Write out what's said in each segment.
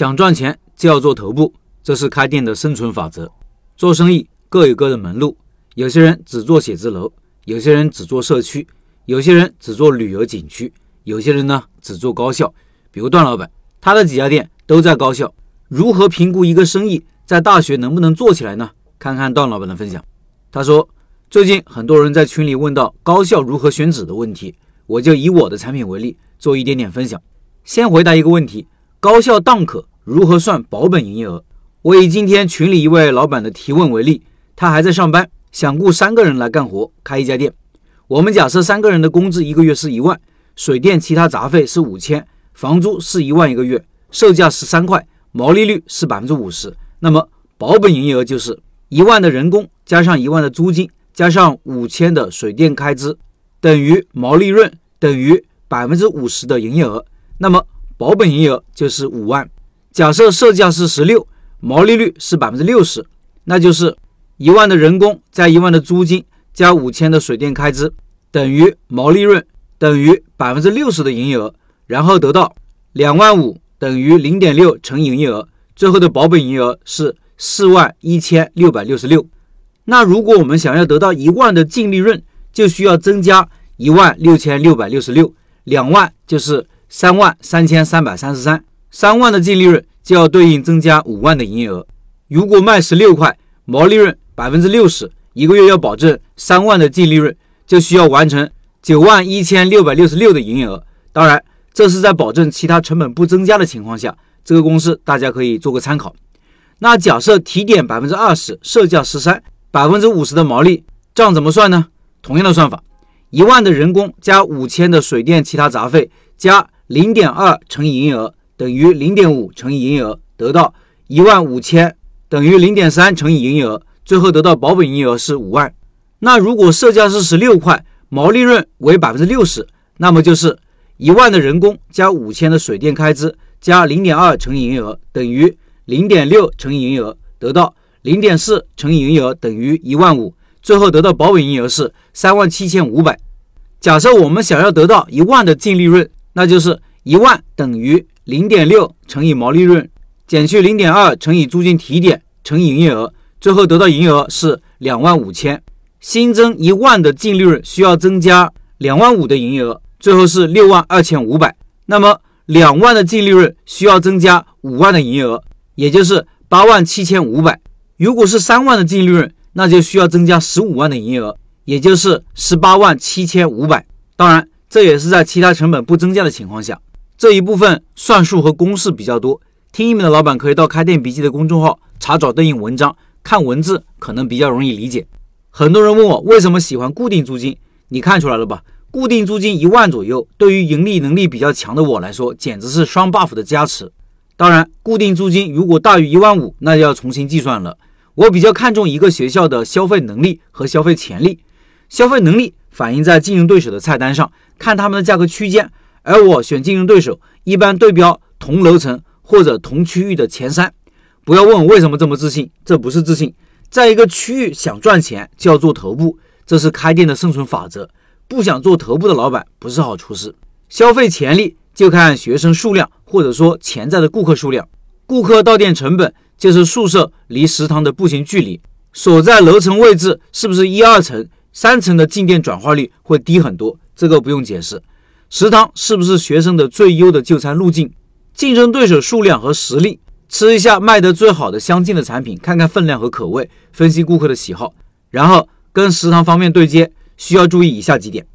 想赚钱就要做头部，这是开店的生存法则。做生意各有各的门路，有些人只做写字楼，有些人只做社区，有些人只做旅游景区，有些人呢只做高校。比如段老板，他的几家店都在高校。如何评估一个生意在大学能不能做起来呢？看看段老板的分享。他说，最近很多人在群里问到高校如何选址的问题，我就以我的产品为例做一点点分享。先回答一个问题。高校档可如何算保本营业额？我以今天群里一位老板的提问为例，他还在上班，想雇三个人来干活，开一家店。我们假设三个人的工资一个月是一万，水电其他杂费是五千，房租是一万一个月，售价十三块，毛利率是百分之五十。那么保本营业额就是一万的人工加上一万的租金加上五千的水电开支，等于毛利润等于百分之五十的营业额。那么保本营业额就是五万，假设售价是十六，毛利率是百分之六十，那就是一万的人工加一万的租金加五千的水电开支等于毛利润等于百分之六十的营业额，然后得到两万五等于零点六乘营业额，最后的保本营业额是四万一千六百六十六。那如果我们想要得到一万的净利润，就需要增加一万六千六百六十六，两万就是。三万三千三百三十三，三万的净利润就要对应增加五万的营业额。如果卖十六块，毛利润百分之六十，一个月要保证三万的净利润，就需要完成九万一千六百六十六的营业额。当然，这是在保证其他成本不增加的情况下，这个公式大家可以做个参考。那假设提点百分之二十，售价十三，百分之五十的毛利，账怎么算呢？同样的算法，一万的人工加五千的水电其他杂费加。零点二乘以营业额等于零点五乘以营业额，得到一万五千等于零点三乘以营业额，最后得到保本营业额是五万。那如果售价是十六块，毛利润为百分之六十，那么就是一万的人工加五千的水电开支加零点二乘以营业额等于零点六乘以营业额，得到零点四乘以营业额等于一万五，最后得到保本营业额是三万七千五百。假设我们想要得到一万的净利润。那就是一万等于零点六乘以毛利润减去零点二乘以租金提点乘以营业额，最后得到营业额是两万五千。新增一万的净利润需要增加两万五的营业额，最后是六万二千五百。那么两万的净利润需要增加五万的营业额，也就是八万七千五百。如果是三万的净利润，那就需要增加十五万的营业额，也就是十八万七千五百。当然。这也是在其他成本不增加的情况下，这一部分算术和公式比较多。听音频的老板可以到开店笔记的公众号查找对应文章，看文字可能比较容易理解。很多人问我为什么喜欢固定租金，你看出来了吧？固定租金一万左右，对于盈利能力比较强的我来说，简直是双 buff 的加持。当然，固定租金如果大于一万五，那就要重新计算了。我比较看重一个学校的消费能力和消费潜力，消费能力反映在竞争对手的菜单上。看他们的价格区间，而我选竞争对手一般对标同楼层或者同区域的前三。不要问我为什么这么自信，这不是自信，在一个区域想赚钱就要做头部，这是开店的生存法则。不想做头部的老板不是好厨师。消费潜力就看学生数量或者说潜在的顾客数量，顾客到店成本就是宿舍离食堂的步行距离，所在楼层位置是不是一二层、三层的进店转化率会低很多。这个不用解释，食堂是不是学生的最优的就餐路径？竞争对手数量和实力，吃一下卖得最好的相近的产品，看看分量和口味，分析顾客的喜好，然后跟食堂方面对接。需要注意以下几点：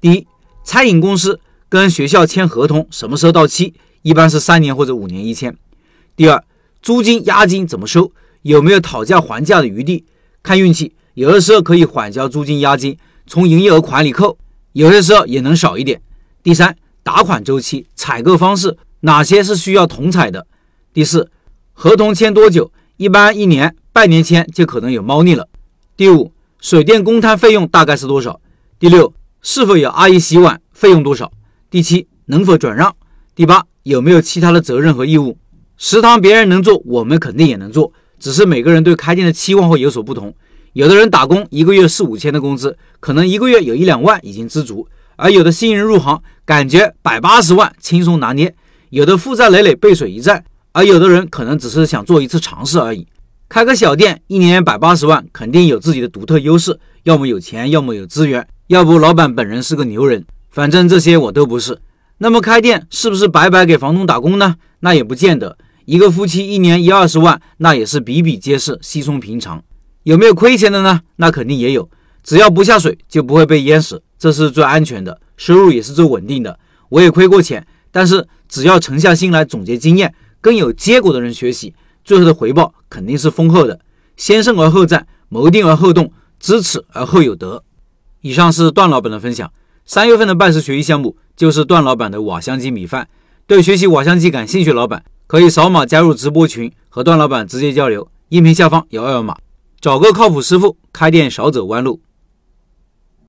第一，餐饮公司跟学校签合同什么时候到期？一般是三年或者五年一签。第二，租金押金怎么收？有没有讨价还价的余地？看运气，有的时候可以缓交租金押金，从营业额款里扣。有些时候也能少一点。第三，打款周期、采购方式哪些是需要同采的？第四，合同签多久？一般一年，半年签就可能有猫腻了。第五，水电公摊费用大概是多少？第六，是否有阿姨洗碗？费用多少？第七，能否转让？第八，有没有其他的责任和义务？食堂别人能做，我们肯定也能做，只是每个人对开店的期望会有所不同。有的人打工一个月四五千的工资，可能一个月有一两万已经知足；而有的新人入行，感觉百八十万轻松拿捏；有的负债累累，背水一战；而有的人可能只是想做一次尝试而已。开个小店，一年百八十万，肯定有自己的独特优势，要么有钱，要么有资源，要不老板本人是个牛人。反正这些我都不是。那么开店是不是白白给房东打工呢？那也不见得。一个夫妻一年一二十万，那也是比比皆是，稀松平常。有没有亏钱的呢？那肯定也有。只要不下水，就不会被淹死，这是最安全的，收入也是最稳定的。我也亏过钱，但是只要沉下心来总结经验，跟有结果的人学习，最后的回报肯定是丰厚的。先胜而后战，谋定而后动，知耻而后有德。以上是段老板的分享。三月份的拜师学艺项目就是段老板的瓦香鸡米饭。对学习瓦香鸡感兴趣老板，可以扫码加入直播群，和段老板直接交流。音频下方有二维码，找个靠谱师傅，开店少走弯路。